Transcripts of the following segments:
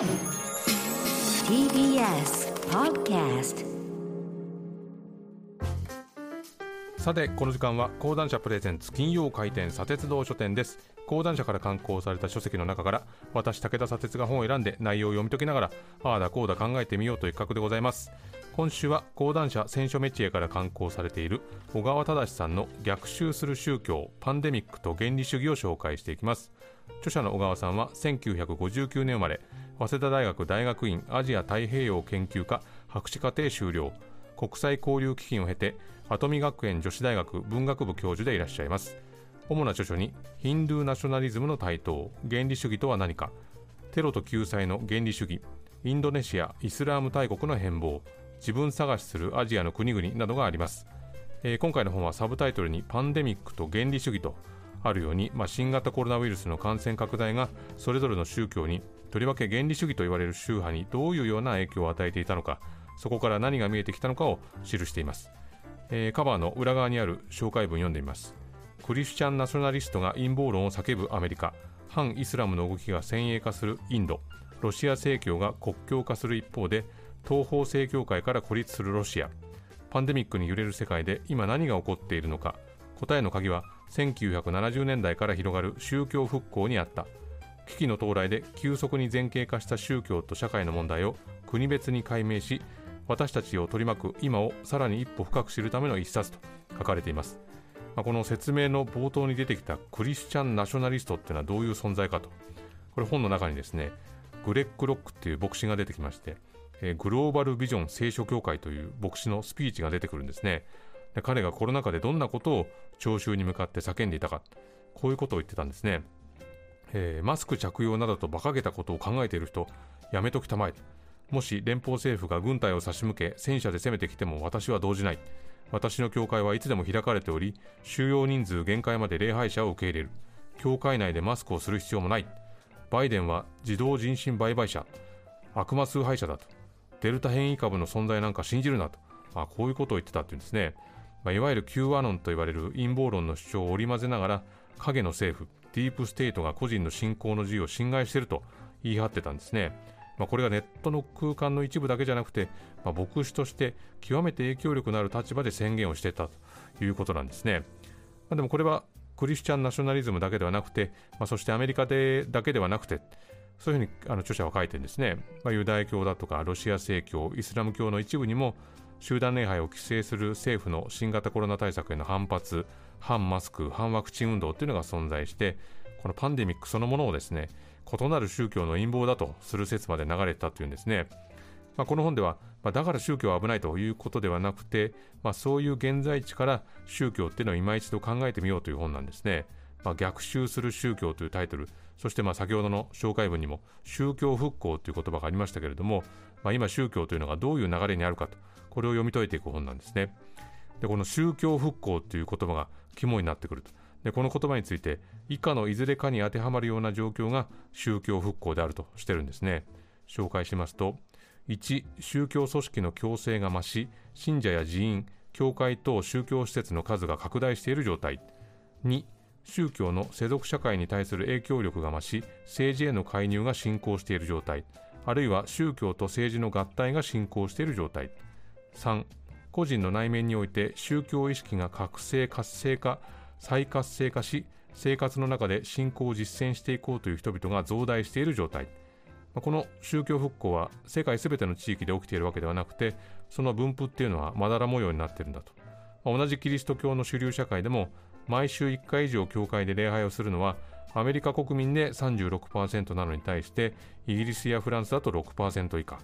TBS Podcast さてこの時間は講談社プレゼンツ金曜回転砂鉄道書店です。講談社から刊行された書籍の中から私武田砂鉄が本を選んで内容を読み解きながらああだこうだ考えてみようという企画でございます。今週は講談社選書メチエから刊行されている小川忠さんの逆襲する宗教パンデミックと原理主義を紹介していきます。著者の小川さんは1959年生まれ早稲田大学大学院アジア太平洋研究科博士課程修了。国際交流基金を経て跡見学園女子大学文学部教授でいらっしゃいます。主な著書にヒンドゥーナショナリズムの台頭原理主義とは何か。テロと救済の原理主義インドネシアイスラーム大国の変貌自分探しするアジアの国々などがあります、えー今回の本はサブタイトルにパンデミックと原理主義とあるように、まあ、新型コロナウイルスの感染拡大がそれぞれの宗教にとりわけ原理主義と言われる宗派にどういうような影響を与えていたのかそこから何が見えてきたのかを記しています、えーカバーの裏側にある紹介文読んでみます。クリスチャンナショナリストが陰謀論を叫ぶアメリカ。反イスラムの動きが先鋭化するインド。ロシア正教が国境化する一方で東方正教会から孤立するロシア。パンデミックに揺れる世界で今何が起こっているのか。答えの鍵は1970年代から広がる宗教復興にあった。危機の到来で急速に前傾化した宗教と社会の問題を国別に解明し私たちを取り巻く今をさらに一歩深く知るための一冊と書かれています、まあこの説明の冒頭に出てきたクリスチャンナショナリストっていうのはどういう存在かと。これ本の中にですねグレッグ・ロックっていう牧師が出てきまして、えーグローバルビジョン聖書協会という牧師のスピーチが出てくるんですね。で彼がコロナ禍でどんなことを聴衆に向かって叫んでいたかこういうことを言ってたんですね、えーマスク着用などと馬鹿げたことを考えている人やめときたまえ。もし連邦政府が軍隊を差し向け戦車で攻めてきても私は動じない。私の教会はいつでも開かれており収容人数限界まで礼拝者を受け入れる。教会内でマスクをする必要もない。バイデンは児童人身売買者。悪魔崇拝者だと。デルタ変異株の存在なんか信じるなと。あこういうことを言ってたっていうんですね、まあ、いわゆる Q アノンと言われる陰謀論の主張を織り交ぜながら影の政府。ディープステートが個人の信仰の自由を侵害していると言い張ってたんですね、まあ、これがネットの空間の一部だけじゃなくて、まあ、牧師として極めて影響力のある立場で宣言をしていたということなんですね、まあ、でもこれはクリスチャンナショナリズムだけではなくて、まあ、そしてアメリカでだけではなくてそういうふうにあの著者は書いてるんですね、まあ、ユダヤ教だとかロシア正教イスラム教の一部にも集団礼拝を規制する政府の新型コロナ対策への反発反マスク反ワクチン運動というのが存在してこのパンデミックそのものをですね異なる宗教の陰謀だとする説まで流れたというんですね、まあ、この本では、まあ、だから宗教は危ないということではなくて、まあ、そういう現在地から宗教っていうのを今一度考えてみようという本なんですね、まあ、逆襲する宗教というタイトルそしてまあ先ほどの紹介文にも宗教復興という言葉がありましたけれども、まあ、今宗教というのがどういう流れにあるかとこれを読み解いていく本なんですね。でこの宗教復興という言葉が肝になってくると。でこの言葉について以下のいずれかに当てはまるような状況が宗教復興であるとしてるんですね。紹介しますと1宗教組織の強制が増し信者や寺院教会等宗教施設の数が拡大している状態。2宗教の世俗社会に対する影響力が増し政治への介入が進行している状態。あるいは宗教と政治の合体が進行している状態。3個人の内面において宗教意識が覚醒活性化再活性化し生活の中で信仰を実践していこうという人々が増大している状態。この宗教復興は世界すべての地域で起きているわけではなくてその分布っていうのはまだら模様になっているんだと、同じキリスト教の主流社会でも毎週1回以上教会で礼拝をするのはアメリカ国民で36%なのに対してイギリスやフランスだと6%以下。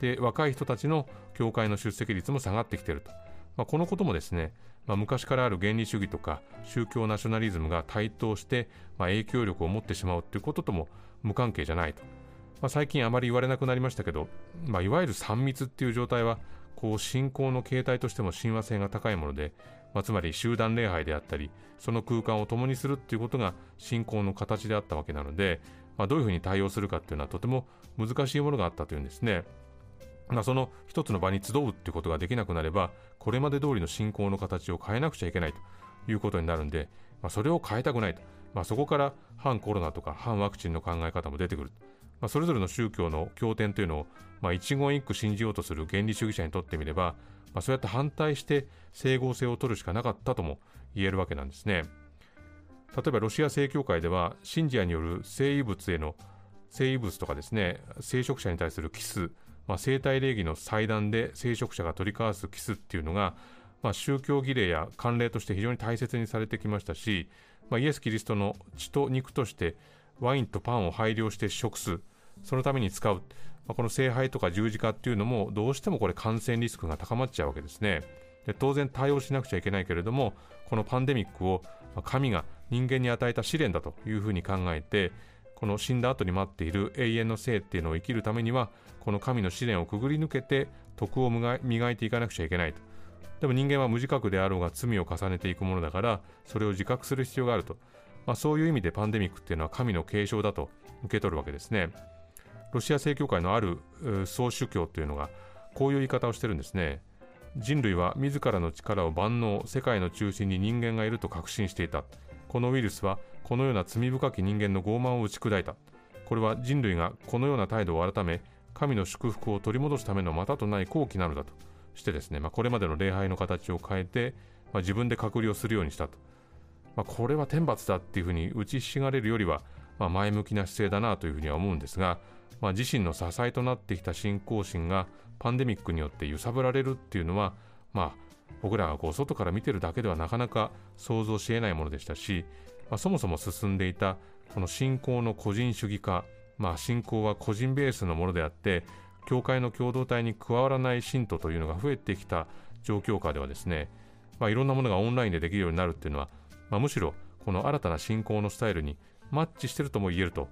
で若い人たちの教会の出席率も下がってきていると、まあ、このこともですね、まあ、昔からある原理主義とか宗教ナショナリズムが台頭して、まあ、影響力を持ってしまうということとも無関係じゃないと、まあ、最近あまり言われなくなりましたけど、まあ、いわゆる3密っていう状態はこう信仰の形態としても親和性が高いもので、まあ、つまり集団礼拝であったりその空間を共にするっていうことが信仰の形であったわけなので、まあ、どういうふうに対応するかっていうのはとても難しいものがあったというんですね。まあ、その一つの場に集うっていうことができなくなればこれまで通りの信仰の形を変えなくちゃいけないということになるんで、まあ、それを変えたくないと、まあ、そこから反コロナとか反ワクチンの考え方も出てくる、まあ、それぞれの宗教の経典というのを、まあ、一言一句信じようとする原理主義者にとってみれば、まあ、そうやって反対して整合性を取るしかなかったとも言えるわけなんですね。例えばロシア正教会では信者による聖遺物への聖遺物とかですね聖職者に対するキス、まあ、生体礼儀の祭壇で聖職者が取り交わすキスっていうのが、まあ、宗教儀礼や慣例として非常に大切にされてきましたし、まあ、イエス・キリストの血と肉としてワインとパンを配慮して食すそのために使う、まあ、この聖杯とか十字架っていうのもどうしてもこれ感染リスクが高まっちゃうわけですね。で当然対応しなくちゃいけないけれどもこのパンデミックを神が人間に与えた試練だというふうに考えてこの死んだ後に待っている永遠の生っていうのを生きるためにはこの神の試練をくぐり抜けて徳を磨いていかなくちゃいけないと。でも人間は無自覚であろうが罪を重ねていくものだからそれを自覚する必要があると、まあ、そういう意味でパンデミックっていうのは神の継承だと受け取るわけですね。ロシア正教会のある総主教というのがこういう言い方をしてるんですね。人類は自らの力を万能世界の中心に人間がいると確信していた。このウイルスはこのような罪深き人間の傲慢を打ち砕いた。これは人類がこのような態度を改め神の祝福を取り戻すためのまたとない好機なのだと。してですね、まあ、これまでの礼拝の形を変えて、まあ、自分で隔離をするようにしたと、まあ、これは天罰だっていうふうに打ちひしがれるよりは、ま、前向きな姿勢だなというふうには思うんですが、ま、自身の支えとなってきた信仰心がパンデミックによって揺さぶられるっていうのは、まあ、僕らがこう外から見てるだけではなかなか想像し得ないものでしたし、まあ、そもそも進んでいたこの信仰の個人主義化、まあ、信仰は個人ベースのものであって教会の共同体に加わらない信徒というのが増えてきた状況下ではですね、まあ、いろんなものがオンラインでできるようになるっていうのは、まあ、むしろこの新たな信仰のスタイルにマッチしているとも言えると。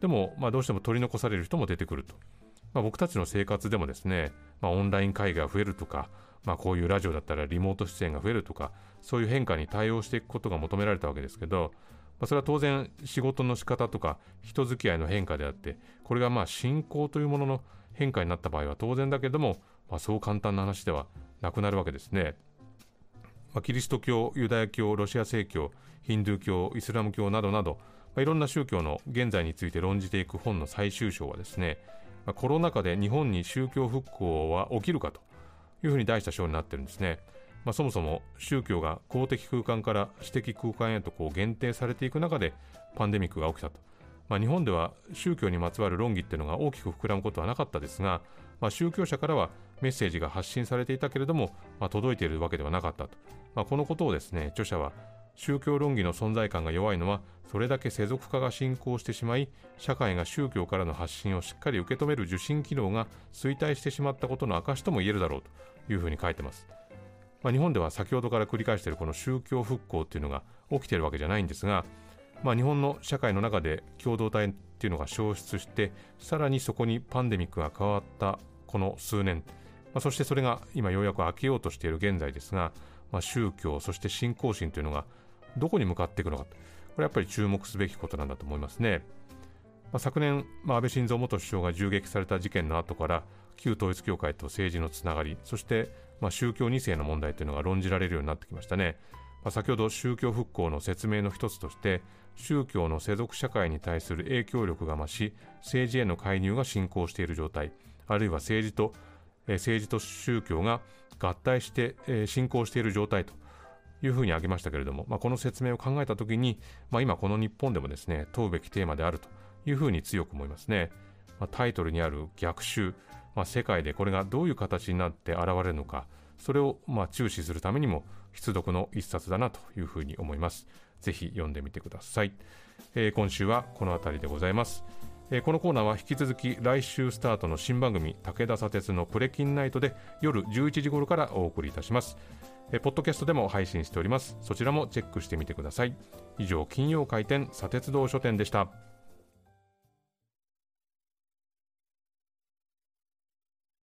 でも、まあ、どうしても取り残される人も出てくると、まあ、僕たちの生活でもですね、まあ、オンライン会議が増えるとか、まあ、こういうラジオだったらリモート出演が増えるとかそういう変化に対応していくことが求められたわけですけど、まあ、それは当然仕事の仕方とか人付き合いの変化であってこれがまあ信仰というものの変化になった場合は当然だけども、まあ、そう簡単な話ではなくなるわけですね。まあ、キリスト教、ユダヤ教、ロシア正教、ヒンドゥー教、イスラム教などなど、まあ、いろんな宗教の現在について論じていく本の最終章はですね、まあ、コロナ禍で日本に宗教復興は起きるかというふうに題した章になってるんですね。まあ、そもそも宗教が公的空間から私的空間へとこう限定されていく中でパンデミックが起きたと。まあ、日本では宗教にまつわる論議っていうのが大きく膨らむことはなかったですが、まあ、宗教者からはメッセージが発信されていたけれども、まあ、届いているわけではなかったと、まあ、このことをですね著者は宗教論議の存在感が弱いのはそれだけ世俗化が進行してしまい社会が宗教からの発信をしっかり受け止める受信機能が衰退してしまったことの証とも言えるだろうというふうに書いてます、まあ、日本では先ほどから繰り返しているこの宗教復興っていうのが起きているわけじゃないんですがまあ、日本の社会の中で共同体っていうのが消失してさらにそこにパンデミックが加わったこの数年、まあ、そしてそれが今ようやく開けようとしている現在ですが、まあ、宗教そして信仰心というのがどこに向かっていくのかこれやっぱり注目すべきことなんだと思いますね。まあ、昨年、まあ、安倍晋三元首相が銃撃された事件の後から旧統一教会と政治のつながりそして、まあ、宗教2世の問題というのが論じられるようになってきましたね。まあ、先ほど宗教復興の説明の一つとして宗教の世俗社会に対する影響力が増し政治への介入が進行している状態あるいは政治と、えー、政治と宗教が合体して、えー、進行している状態というふうに挙げましたけれども、まあ、この説明を考えたときに、まあ、今この日本でもですね問うべきテーマであるというふうに強く思いますね、まあ、タイトルにある逆襲、まあ、世界でこれがどういう形になって現れるのかそれをまあ注視するためにも必読の一冊だなというふうに思います。ぜひ読んでみてください。えー、今週はこの辺りでございます。えー、このコーナーは引き続き来週スタートの新番組武田砂鉄のプレキンナイトで夜11時頃からお送りいたします。え、ポッドキャストでも配信しております。そちらもチェックしてみてください。以上、金曜開店砂鉄道書店でした。